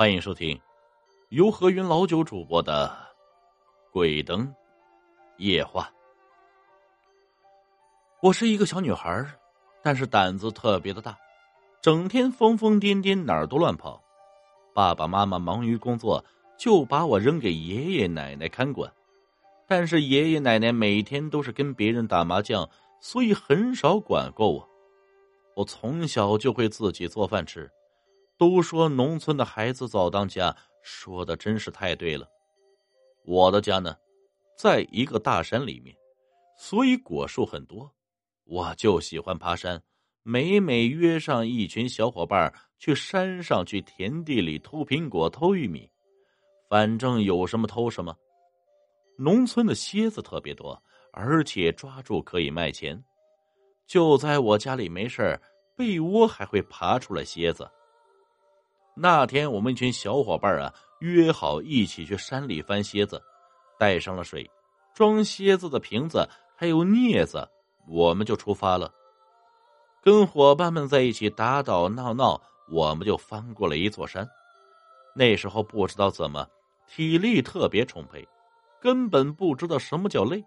欢迎收听由何云老九主播的《鬼灯夜话》。我是一个小女孩，但是胆子特别的大，整天疯疯癫癫，哪儿都乱跑。爸爸妈妈忙于工作，就把我扔给爷爷奶奶看管。但是爷爷奶奶每天都是跟别人打麻将，所以很少管过我。我从小就会自己做饭吃。都说农村的孩子早当家，说的真是太对了。我的家呢，在一个大山里面，所以果树很多。我就喜欢爬山，每每约上一群小伙伴去山上去田地里偷苹果、偷玉米，反正有什么偷什么。农村的蝎子特别多，而且抓住可以卖钱。就在我家里没事被窝还会爬出来蝎子。那天，我们一群小伙伴啊，约好一起去山里翻蝎子，带上了水、装蝎子的瓶子，还有镊子，我们就出发了。跟伙伴们在一起打打闹闹，我们就翻过了一座山。那时候不知道怎么，体力特别充沛，根本不知道什么叫累。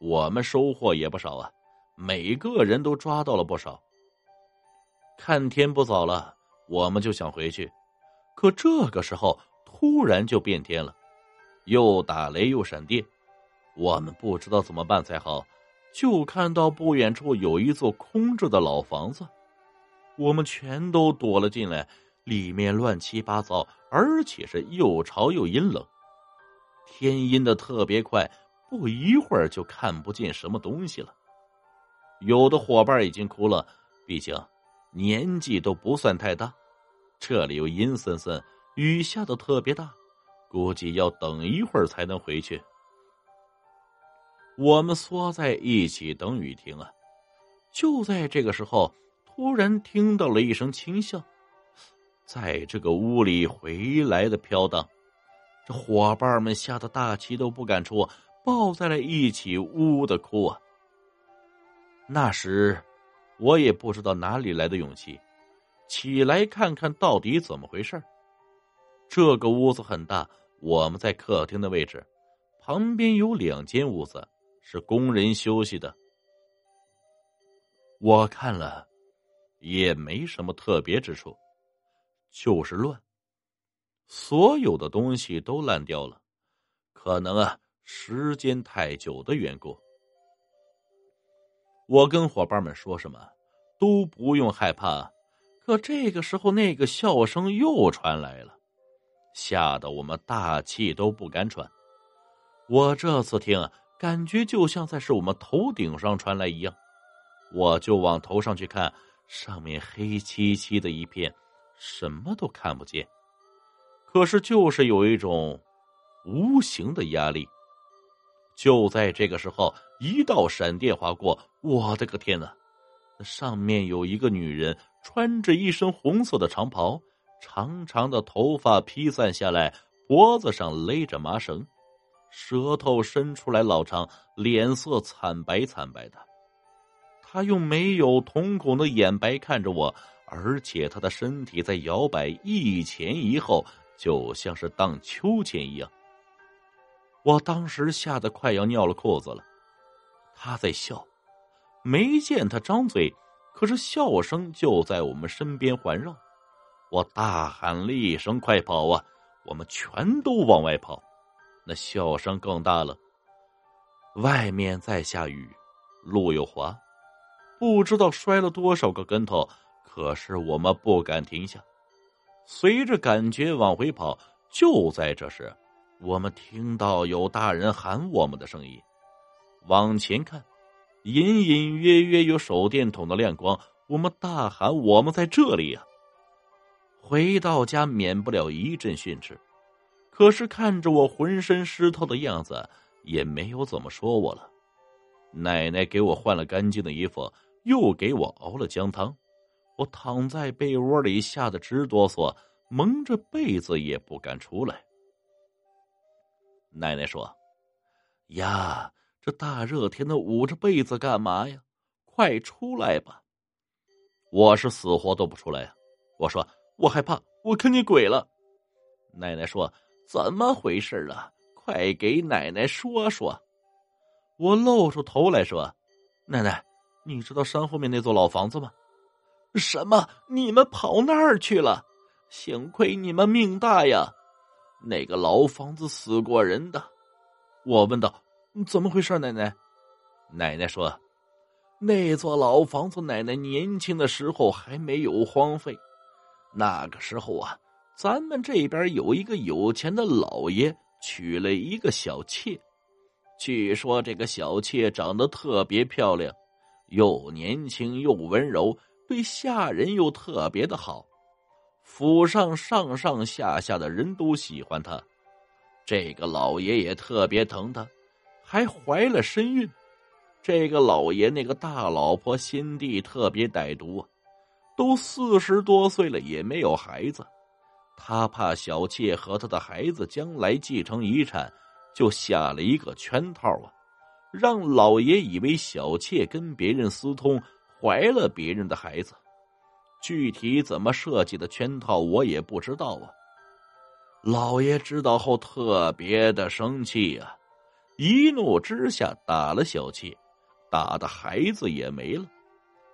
我们收获也不少啊，每个人都抓到了不少。看天不早了。我们就想回去，可这个时候突然就变天了，又打雷又闪电，我们不知道怎么办才好。就看到不远处有一座空着的老房子，我们全都躲了进来。里面乱七八糟，而且是又潮又阴冷，天阴的特别快，不一会儿就看不见什么东西了。有的伙伴已经哭了，毕竟。年纪都不算太大，这里又阴森森，雨下的特别大，估计要等一会儿才能回去。我们缩在一起等雨停啊！就在这个时候，突然听到了一声轻笑，在这个屋里回来的飘荡，这伙伴们吓得大气都不敢出，抱在了一起，呜呜的哭啊！那时。我也不知道哪里来的勇气，起来看看到底怎么回事这个屋子很大，我们在客厅的位置，旁边有两间屋子是工人休息的。我看了，也没什么特别之处，就是乱，所有的东西都烂掉了，可能啊，时间太久的缘故。我跟伙伴们说什么都不用害怕，可这个时候那个笑声又传来了，吓得我们大气都不敢喘。我这次听，感觉就像在是我们头顶上传来一样，我就往头上去看，上面黑漆漆的一片，什么都看不见。可是就是有一种无形的压力。就在这个时候，一道闪电划过，我的个天哪！上面有一个女人，穿着一身红色的长袍，长长的头发披散下来，脖子上勒着麻绳，舌头伸出来老长，脸色惨白惨白的。她用没有瞳孔的眼白看着我，而且她的身体在摇摆，一前一后，就像是荡秋千一样。我当时吓得快要尿了裤子了，他在笑，没见他张嘴，可是笑声就在我们身边环绕。我大喊了一声：“快跑啊！”我们全都往外跑，那笑声更大了。外面在下雨，路又滑，不知道摔了多少个跟头，可是我们不敢停下，随着感觉往回跑。就在这时。我们听到有大人喊我们的声音，往前看，隐隐约约有手电筒的亮光。我们大喊：“我们在这里呀！”回到家，免不了一阵训斥。可是看着我浑身湿透的样子，也没有怎么说我了。奶奶给我换了干净的衣服，又给我熬了姜汤。我躺在被窝里，吓得直哆嗦，蒙着被子也不敢出来。奶奶说：“呀，这大热天的捂着被子干嘛呀？快出来吧！”我是死活都不出来呀。我说：“我害怕，我看见鬼了。”奶奶说：“怎么回事啊？快给奶奶说说。”我露出头来说：“奶奶，你知道山后面那座老房子吗？”“什么？你们跑那儿去了？幸亏你们命大呀！那个老房子死过人的。”我问道：“怎么回事？”奶奶，奶奶说：“那座老房子，奶奶年轻的时候还没有荒废。那个时候啊，咱们这边有一个有钱的老爷娶了一个小妾。”据说这个小妾长得特别漂亮，又年轻又温柔，对下人又特别的好，府上上上下下的人都喜欢他。这个老爷也特别疼他，还怀了身孕。这个老爷那个大老婆心地特别歹毒，都四十多岁了也没有孩子，他怕小妾和他的孩子将来继承遗产。就下了一个圈套啊，让老爷以为小妾跟别人私通，怀了别人的孩子。具体怎么设计的圈套，我也不知道啊。老爷知道后特别的生气啊，一怒之下打了小妾，打的孩子也没了。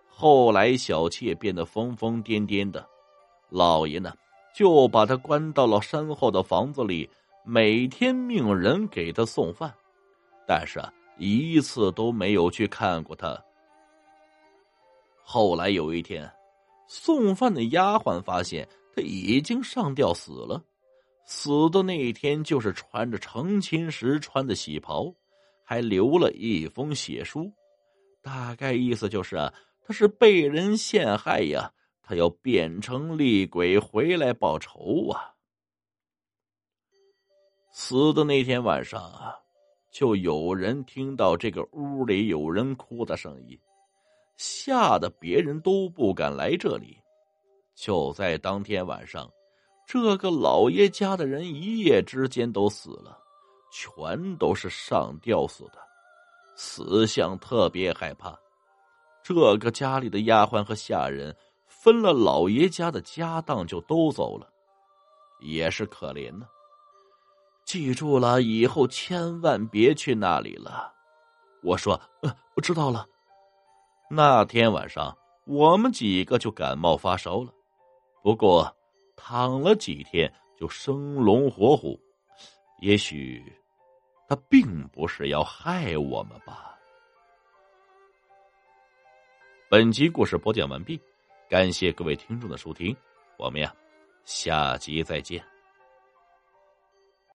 后来小妾变得疯疯癫癫的，老爷呢就把他关到了山后的房子里。每天命人给他送饭，但是一次都没有去看过他。后来有一天，送饭的丫鬟发现他已经上吊死了。死的那一天就是穿着成亲时穿的喜袍，还留了一封血书，大概意思就是啊，他是被人陷害呀，他要变成厉鬼回来报仇啊。死的那天晚上啊，就有人听到这个屋里有人哭的声音，吓得别人都不敢来这里。就在当天晚上，这个老爷家的人一夜之间都死了，全都是上吊死的，死相特别害怕。这个家里的丫鬟和下人分了老爷家的家当就都走了，也是可怜呢。记住了，以后千万别去那里了。我说，呃，我知道了。那天晚上，我们几个就感冒发烧了，不过躺了几天就生龙活虎。也许他并不是要害我们吧。本集故事播讲完毕，感谢各位听众的收听，我们呀，下集再见。